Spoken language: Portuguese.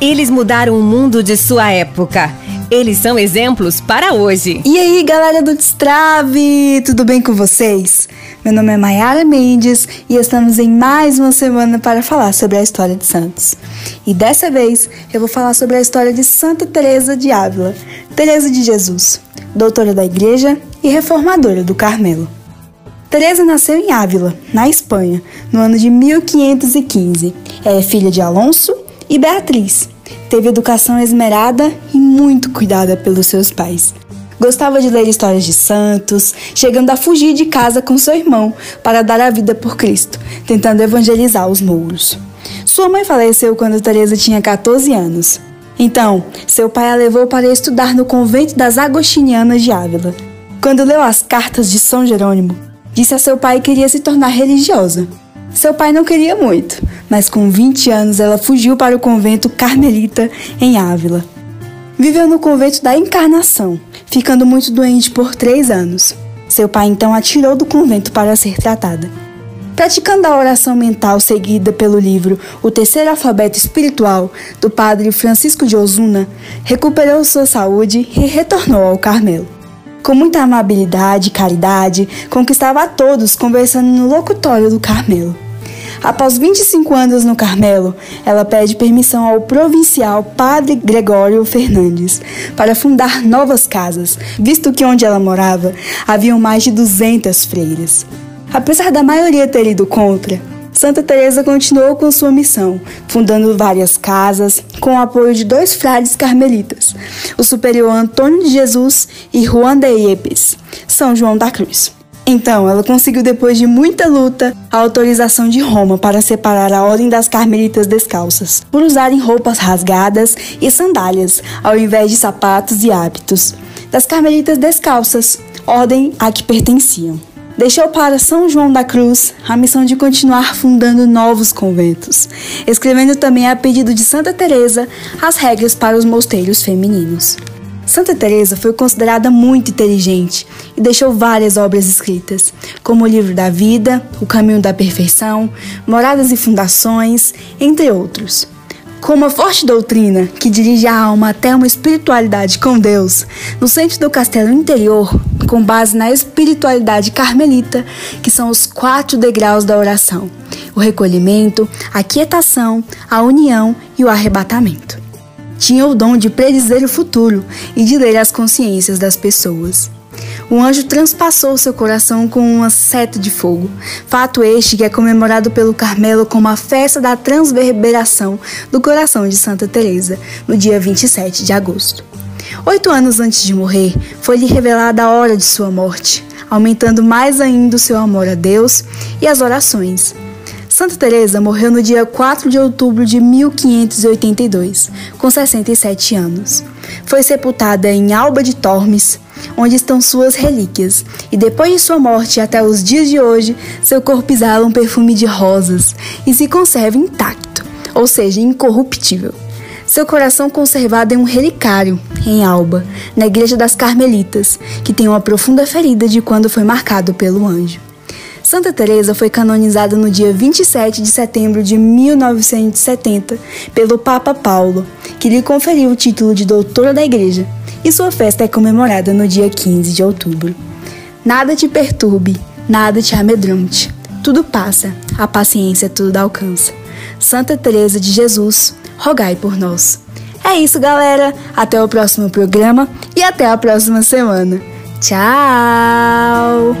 Eles mudaram o mundo de sua época. Eles são exemplos para hoje. E aí, galera do Destrave, tudo bem com vocês? Meu nome é Mayara Mendes e estamos em mais uma semana para falar sobre a história de Santos. E dessa vez eu vou falar sobre a história de Santa Teresa de Ávila, Teresa de Jesus, doutora da Igreja e reformadora do Carmelo. Teresa nasceu em Ávila, na Espanha, no ano de 1515. é filha de Alonso e Beatriz. Teve educação esmerada e muito cuidada pelos seus pais. Gostava de ler histórias de santos, chegando a fugir de casa com seu irmão para dar a vida por Cristo, tentando evangelizar os mouros. Sua mãe faleceu quando Teresa tinha 14 anos. Então, seu pai a levou para estudar no convento das Agostinianas de Ávila. Quando leu as cartas de São Jerônimo, disse a seu pai que queria se tornar religiosa. Seu pai não queria muito, mas com 20 anos ela fugiu para o convento carmelita em Ávila. Viveu no convento da Encarnação, ficando muito doente por três anos. Seu pai então a tirou do convento para ser tratada. Praticando a oração mental seguida pelo livro O Terceiro Alfabeto Espiritual, do padre Francisco de Osuna, recuperou sua saúde e retornou ao Carmelo. Com muita amabilidade e caridade, conquistava a todos conversando no locutório do Carmelo. Após 25 anos no Carmelo, ela pede permissão ao provincial Padre Gregório Fernandes para fundar novas casas, visto que onde ela morava haviam mais de 200 freiras. Apesar da maioria ter ido contra, Santa Teresa continuou com sua missão, fundando várias casas, com o apoio de dois frades carmelitas, o superior Antônio de Jesus e Juan de Yepes, São João da Cruz. Então, ela conseguiu, depois de muita luta, a autorização de Roma para separar a Ordem das Carmelitas Descalças, por usarem roupas rasgadas e sandálias, ao invés de sapatos e hábitos, das Carmelitas Descalças, ordem a que pertenciam. Deixou para São João da Cruz a missão de continuar fundando novos conventos, escrevendo também a pedido de Santa Teresa as regras para os mosteiros femininos. Santa Teresa foi considerada muito inteligente e deixou várias obras escritas, como o Livro da Vida, O Caminho da Perfeição, Moradas e Fundações, entre outros. Com uma forte doutrina que dirige a alma até uma espiritualidade com Deus, no centro do castelo interior, com base na espiritualidade carmelita, que são os quatro degraus da oração: o recolhimento, a quietação, a união e o arrebatamento tinha o dom de predizer o futuro e de ler as consciências das pessoas. O anjo transpassou seu coração com uma seta de fogo, fato este que é comemorado pelo Carmelo como a festa da transverberação do coração de Santa Teresa, no dia 27 de agosto. Oito anos antes de morrer, foi-lhe revelada a hora de sua morte, aumentando mais ainda o seu amor a Deus e as orações. Santa Teresa morreu no dia 4 de outubro de 1582, com 67 anos. Foi sepultada em Alba de Tormes, onde estão suas relíquias, e depois de sua morte até os dias de hoje, seu corpo exala um perfume de rosas e se conserva intacto, ou seja, incorruptível. Seu coração conservado em um relicário, em Alba, na Igreja das Carmelitas, que tem uma profunda ferida de quando foi marcado pelo anjo. Santa Teresa foi canonizada no dia 27 de setembro de 1970 pelo Papa Paulo, que lhe conferiu o título de doutora da Igreja, e sua festa é comemorada no dia 15 de outubro. Nada te perturbe, nada te amedronte. Tudo passa, a paciência tudo alcança. Santa Teresa de Jesus, rogai por nós. É isso, galera. Até o próximo programa e até a próxima semana. Tchau!